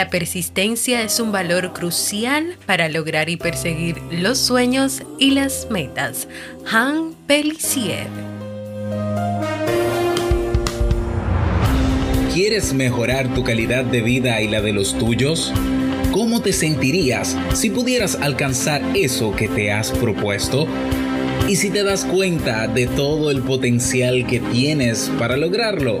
La persistencia es un valor crucial para lograr y perseguir los sueños y las metas. Han Pelissier. ¿Quieres mejorar tu calidad de vida y la de los tuyos? ¿Cómo te sentirías si pudieras alcanzar eso que te has propuesto? ¿Y si te das cuenta de todo el potencial que tienes para lograrlo?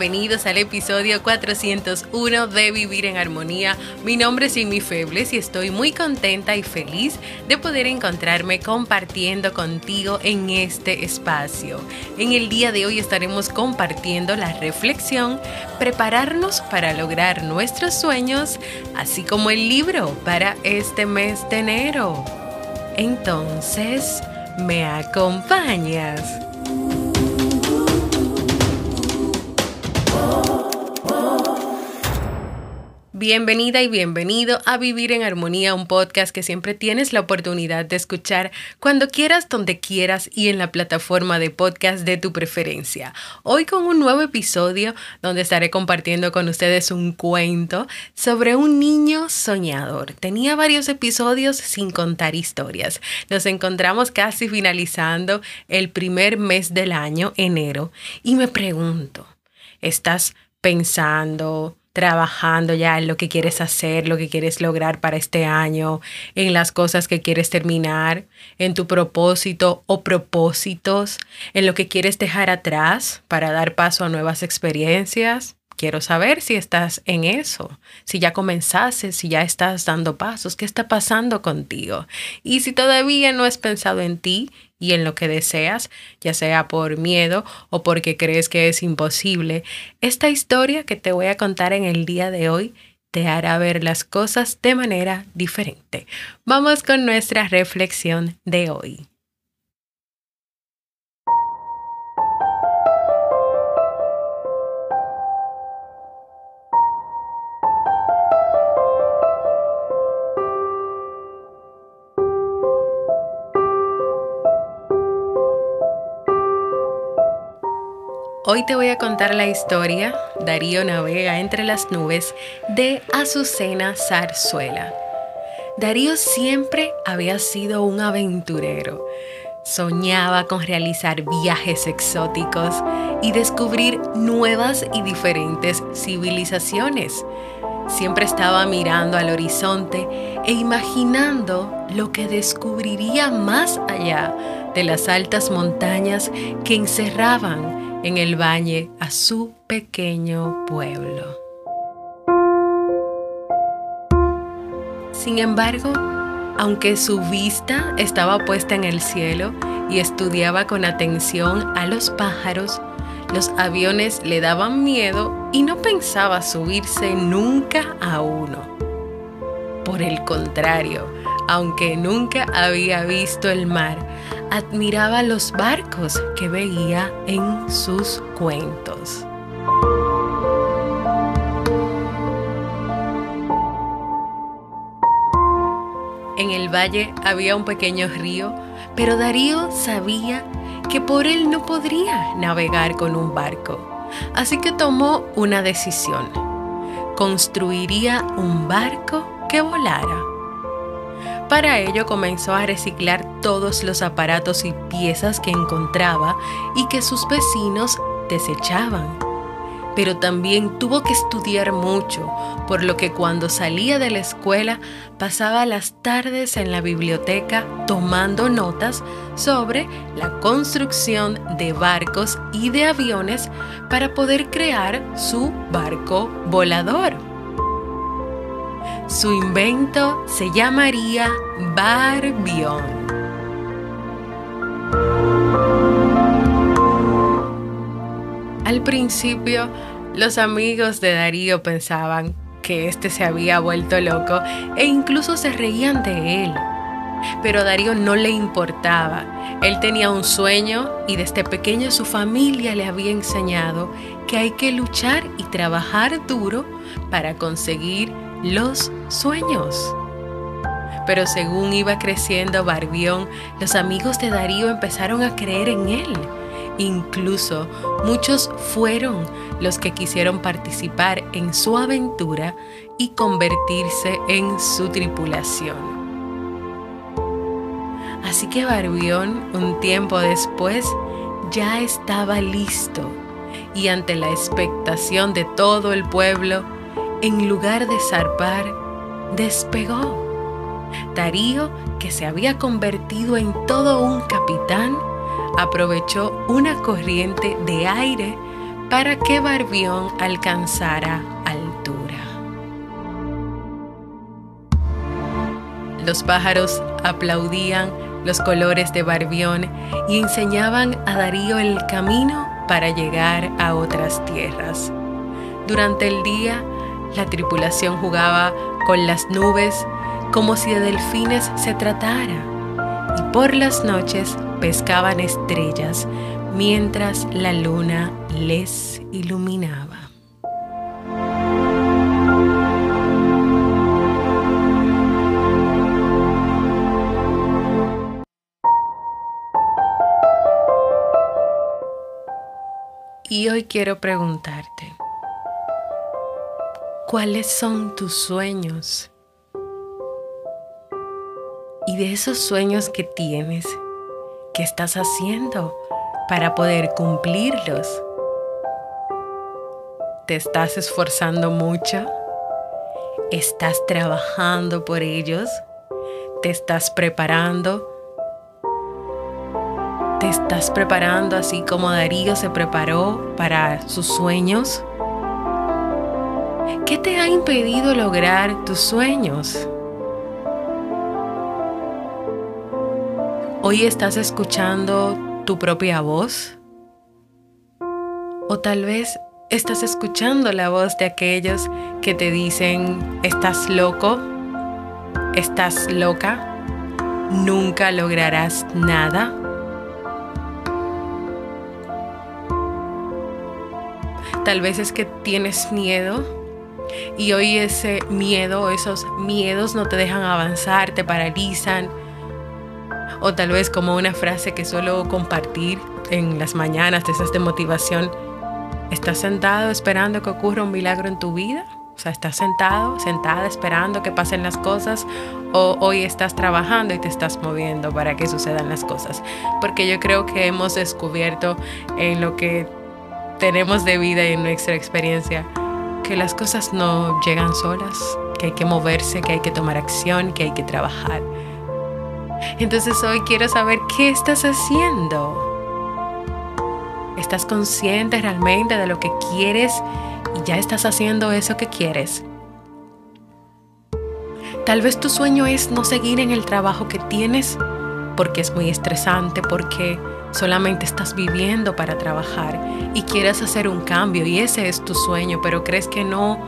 Bienvenidos al episodio 401 de Vivir en Armonía. Mi nombre es Jimmy Febles y estoy muy contenta y feliz de poder encontrarme compartiendo contigo en este espacio. En el día de hoy estaremos compartiendo la reflexión, prepararnos para lograr nuestros sueños, así como el libro para este mes de enero. Entonces, ¿me acompañas? Bienvenida y bienvenido a Vivir en Armonía, un podcast que siempre tienes la oportunidad de escuchar cuando quieras, donde quieras y en la plataforma de podcast de tu preferencia. Hoy con un nuevo episodio donde estaré compartiendo con ustedes un cuento sobre un niño soñador. Tenía varios episodios sin contar historias. Nos encontramos casi finalizando el primer mes del año, enero, y me pregunto, ¿estás pensando, trabajando ya en lo que quieres hacer, lo que quieres lograr para este año, en las cosas que quieres terminar, en tu propósito o propósitos, en lo que quieres dejar atrás para dar paso a nuevas experiencias. Quiero saber si estás en eso, si ya comenzaste, si ya estás dando pasos, qué está pasando contigo. Y si todavía no has pensado en ti y en lo que deseas, ya sea por miedo o porque crees que es imposible, esta historia que te voy a contar en el día de hoy te hará ver las cosas de manera diferente. Vamos con nuestra reflexión de hoy. Hoy te voy a contar la historia, Darío navega entre las nubes, de Azucena Zarzuela. Darío siempre había sido un aventurero. Soñaba con realizar viajes exóticos y descubrir nuevas y diferentes civilizaciones. Siempre estaba mirando al horizonte e imaginando lo que descubriría más allá de las altas montañas que encerraban en el valle a su pequeño pueblo. Sin embargo, aunque su vista estaba puesta en el cielo y estudiaba con atención a los pájaros, los aviones le daban miedo y no pensaba subirse nunca a uno. Por el contrario, aunque nunca había visto el mar, admiraba los barcos que veía en sus cuentos. En el valle había un pequeño río, pero Darío sabía que por él no podría navegar con un barco. Así que tomó una decisión. Construiría un barco que volara. Para ello comenzó a reciclar todos los aparatos y piezas que encontraba y que sus vecinos desechaban. pero también tuvo que estudiar mucho, por lo que cuando salía de la escuela pasaba las tardes en la biblioteca tomando notas sobre la construcción de barcos y de aviones para poder crear su barco volador. Su invento se llamaría Barbión. Al principio, los amigos de Darío pensaban que éste se había vuelto loco e incluso se reían de él. Pero a Darío no le importaba. Él tenía un sueño y desde pequeño su familia le había enseñado que hay que luchar y trabajar duro para conseguir los sueños. Pero según iba creciendo Barbión, los amigos de Darío empezaron a creer en él Incluso muchos fueron los que quisieron participar en su aventura y convertirse en su tripulación. Así que Barbión, un tiempo después, ya estaba listo y ante la expectación de todo el pueblo, en lugar de zarpar, despegó. Darío, que se había convertido en todo un capitán, aprovechó una corriente de aire para que Barbión alcanzara altura. Los pájaros aplaudían los colores de Barbión y enseñaban a Darío el camino para llegar a otras tierras. Durante el día, la tripulación jugaba con las nubes como si de delfines se tratara, y por las noches pescaban estrellas mientras la luna les iluminaba. Y hoy quiero preguntarte, ¿cuáles son tus sueños? Y de esos sueños que tienes, ¿Qué estás haciendo para poder cumplirlos? ¿Te estás esforzando mucho? ¿Estás trabajando por ellos? ¿Te estás preparando? ¿Te estás preparando así como Darío se preparó para sus sueños? ¿Qué te ha impedido lograr tus sueños? Hoy estás escuchando tu propia voz. O tal vez estás escuchando la voz de aquellos que te dicen, estás loco, estás loca, nunca lograrás nada. Tal vez es que tienes miedo y hoy ese miedo, esos miedos no te dejan avanzar, te paralizan o tal vez como una frase que suelo compartir en las mañanas de esas de motivación, ¿estás sentado esperando que ocurra un milagro en tu vida? O sea, estás sentado, sentada esperando que pasen las cosas o hoy estás trabajando y te estás moviendo para que sucedan las cosas. Porque yo creo que hemos descubierto en lo que tenemos de vida y en nuestra experiencia que las cosas no llegan solas, que hay que moverse, que hay que tomar acción, que hay que trabajar. Entonces hoy quiero saber qué estás haciendo. ¿Estás consciente realmente de lo que quieres y ya estás haciendo eso que quieres? Tal vez tu sueño es no seguir en el trabajo que tienes porque es muy estresante, porque solamente estás viviendo para trabajar y quieres hacer un cambio y ese es tu sueño, pero crees que no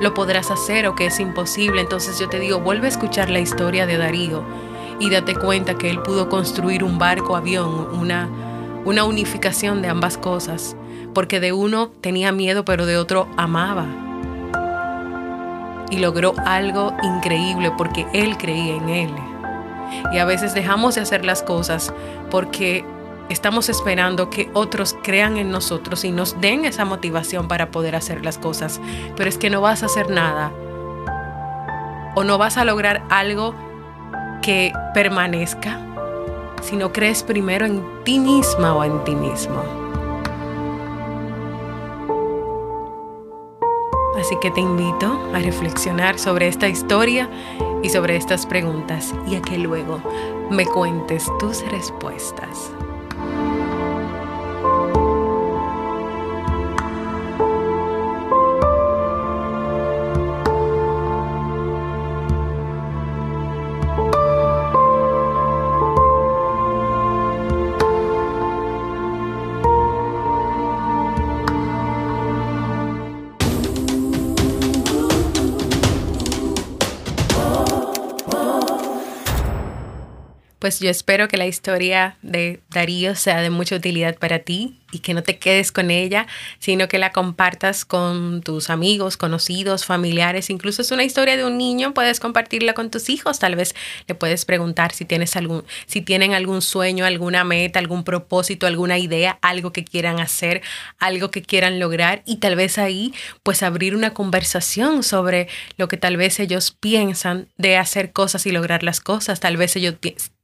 lo podrás hacer o que es imposible. Entonces yo te digo, vuelve a escuchar la historia de Darío y date cuenta que él pudo construir un barco avión, una, una unificación de ambas cosas, porque de uno tenía miedo pero de otro amaba. Y logró algo increíble porque él creía en él. Y a veces dejamos de hacer las cosas porque estamos esperando que otros crean en nosotros y nos den esa motivación para poder hacer las cosas. Pero es que no vas a hacer nada o no vas a lograr algo que permanezca, si no crees primero en ti misma o en ti mismo. Así que te invito a reflexionar sobre esta historia y sobre estas preguntas y a que luego me cuentes tus respuestas. Pues yo espero que la historia de Darío sea de mucha utilidad para ti y que no te quedes con ella, sino que la compartas con tus amigos, conocidos, familiares. Incluso es una historia de un niño, puedes compartirla con tus hijos. Tal vez le puedes preguntar si tienes algún, si tienen algún sueño, alguna meta, algún propósito, alguna idea, algo que quieran hacer, algo que quieran lograr y tal vez ahí pues abrir una conversación sobre lo que tal vez ellos piensan de hacer cosas y lograr las cosas. Tal vez ellos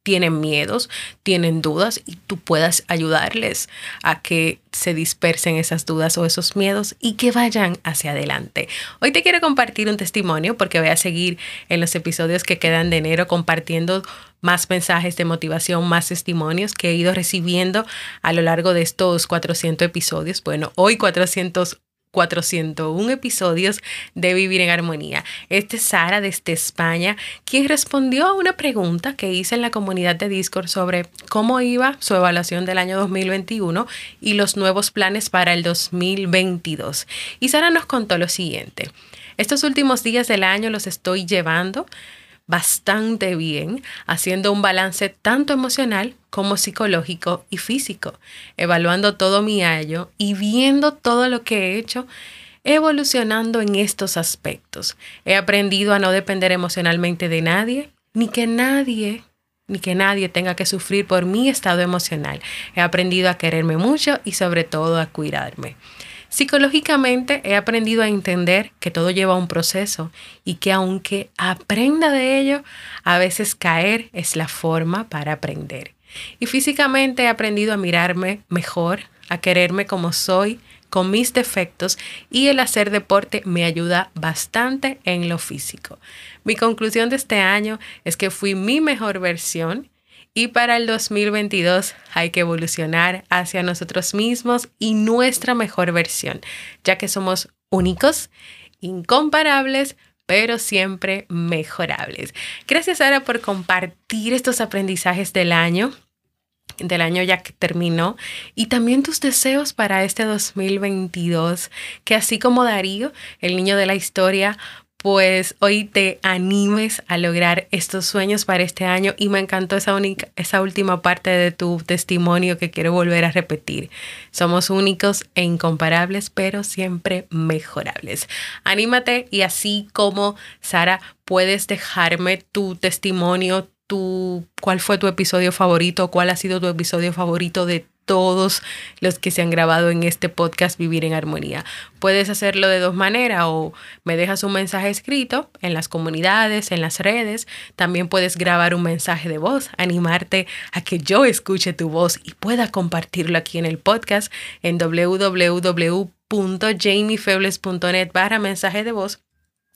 tienen miedos, tienen dudas y tú puedas ayudarles a que se dispersen esas dudas o esos miedos y que vayan hacia adelante. Hoy te quiero compartir un testimonio porque voy a seguir en los episodios que quedan de enero compartiendo más mensajes de motivación, más testimonios que he ido recibiendo a lo largo de estos 400 episodios. Bueno, hoy 400 401 episodios de Vivir en Armonía. Este es Sara desde España, quien respondió a una pregunta que hice en la comunidad de Discord sobre cómo iba su evaluación del año 2021 y los nuevos planes para el 2022. Y Sara nos contó lo siguiente. Estos últimos días del año los estoy llevando bastante bien, haciendo un balance tanto emocional como psicológico y físico, evaluando todo mi año y viendo todo lo que he hecho evolucionando en estos aspectos. He aprendido a no depender emocionalmente de nadie, ni que nadie ni que nadie tenga que sufrir por mi estado emocional. He aprendido a quererme mucho y sobre todo a cuidarme. Psicológicamente he aprendido a entender que todo lleva un proceso y que aunque aprenda de ello, a veces caer es la forma para aprender. Y físicamente he aprendido a mirarme mejor, a quererme como soy, con mis defectos y el hacer deporte me ayuda bastante en lo físico. Mi conclusión de este año es que fui mi mejor versión y para el 2022 hay que evolucionar hacia nosotros mismos y nuestra mejor versión, ya que somos únicos, incomparables, pero siempre mejorables. Gracias Sara por compartir estos aprendizajes del año del año ya que terminó y también tus deseos para este 2022, que así como Darío, el niño de la historia, pues hoy te animes a lograr estos sueños para este año y me encantó esa, única, esa última parte de tu testimonio que quiero volver a repetir. Somos únicos e incomparables, pero siempre mejorables. Anímate y así como Sara, puedes dejarme tu testimonio, tu, cuál fue tu episodio favorito, cuál ha sido tu episodio favorito de todos los que se han grabado en este podcast Vivir en Armonía. Puedes hacerlo de dos maneras o me dejas un mensaje escrito en las comunidades, en las redes. También puedes grabar un mensaje de voz, animarte a que yo escuche tu voz y pueda compartirlo aquí en el podcast en www.jamiefebles.net barra mensaje de voz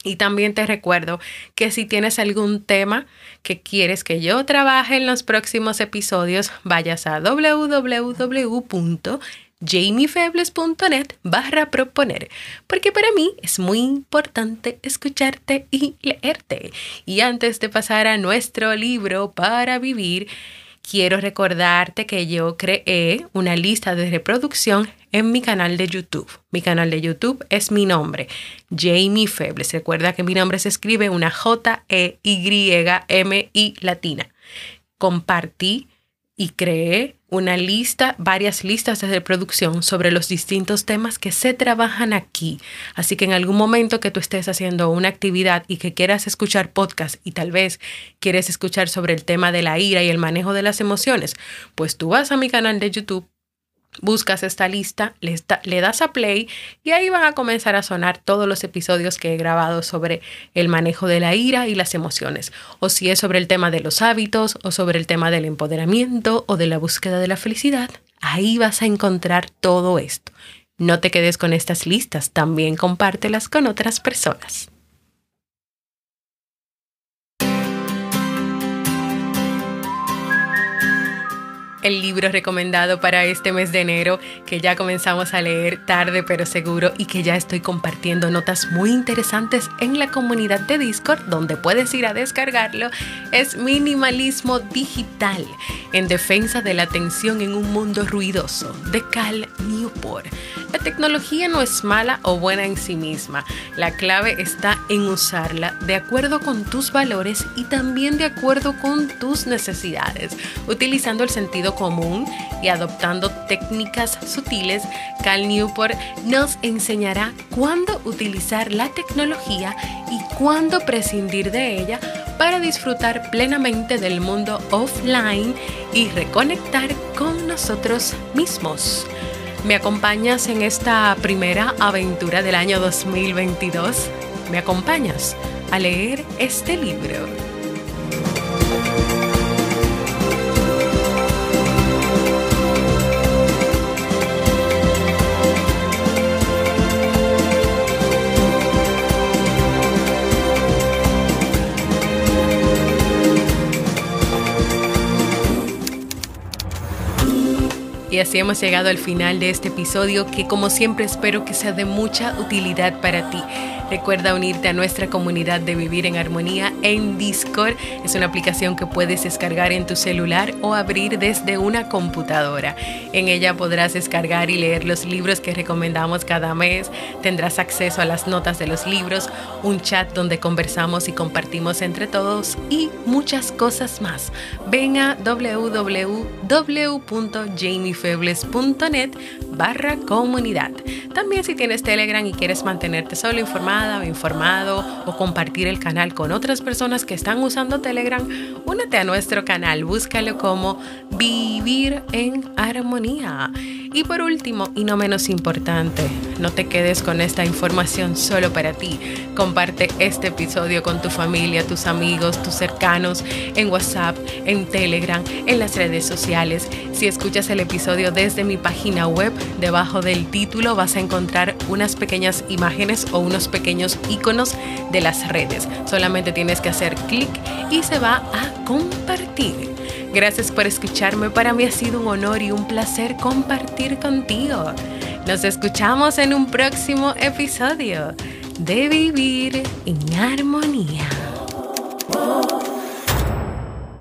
y también te recuerdo que si tienes algún tema que quieres que yo trabaje en los próximos episodios, vayas a www.jamiefebles.net barra proponer, porque para mí es muy importante escucharte y leerte. Y antes de pasar a nuestro libro para vivir, quiero recordarte que yo creé una lista de reproducción en mi canal de YouTube. Mi canal de YouTube es mi nombre, Jamie Febles. Recuerda que mi nombre se escribe una J-E-Y-M-I latina. Compartí y creé una lista, varias listas de reproducción sobre los distintos temas que se trabajan aquí. Así que en algún momento que tú estés haciendo una actividad y que quieras escuchar podcast y tal vez quieres escuchar sobre el tema de la ira y el manejo de las emociones, pues tú vas a mi canal de YouTube buscas esta lista, le, das a play y ahí van a comenzar a sonar todos los episodios que he grabado sobre el manejo de la ira y las emociones, o si es sobre el tema de los hábitos, o sobre el tema del empoderamiento, o de la búsqueda de la felicidad, ahí vas a encontrar todo esto. No te quedes con estas listas, también compártelas con otras personas. El libro recomendado para este mes de enero que ya comenzamos a leer tarde pero seguro y que ya estoy compartiendo notas muy interesantes en la comunidad de Discord donde puedes ir a descargarlo es Minimalismo Digital en defensa de la atención en un mundo ruidoso de Cal Newport. La tecnología no es mala o buena en sí misma, la clave está en usarla de acuerdo con tus valores y también de acuerdo con tus necesidades, utilizando el sentido común y adoptando técnicas sutiles, Cal Newport nos enseñará cuándo utilizar la tecnología y cuándo prescindir de ella para disfrutar plenamente del mundo offline y reconectar con nosotros mismos. ¿Me acompañas en esta primera aventura del año 2022? ¿Me acompañas a leer este libro? Y así hemos llegado al final de este episodio que como siempre espero que sea de mucha utilidad para ti. Recuerda unirte a nuestra comunidad de Vivir en Armonía en Discord. Es una aplicación que puedes descargar en tu celular o abrir desde una computadora. En ella podrás descargar y leer los libros que recomendamos cada mes. Tendrás acceso a las notas de los libros, un chat donde conversamos y compartimos entre todos y muchas cosas más. Ven a www.jamiefebles.net barra comunidad. También si tienes Telegram y quieres mantenerte solo informado, o informado o compartir el canal con otras personas que están usando Telegram, únete a nuestro canal, búscalo como Vivir en Armonía. Y por último, y no menos importante, no te quedes con esta información solo para ti. Comparte este episodio con tu familia, tus amigos, tus cercanos, en WhatsApp, en Telegram, en las redes sociales. Si escuchas el episodio desde mi página web, debajo del título vas a encontrar unas pequeñas imágenes o unos pequeños iconos de las redes. Solamente tienes que hacer clic y se va a compartir. Gracias por escucharme. Para mí ha sido un honor y un placer compartir contigo. Nos escuchamos en un próximo episodio de Vivir en Armonía.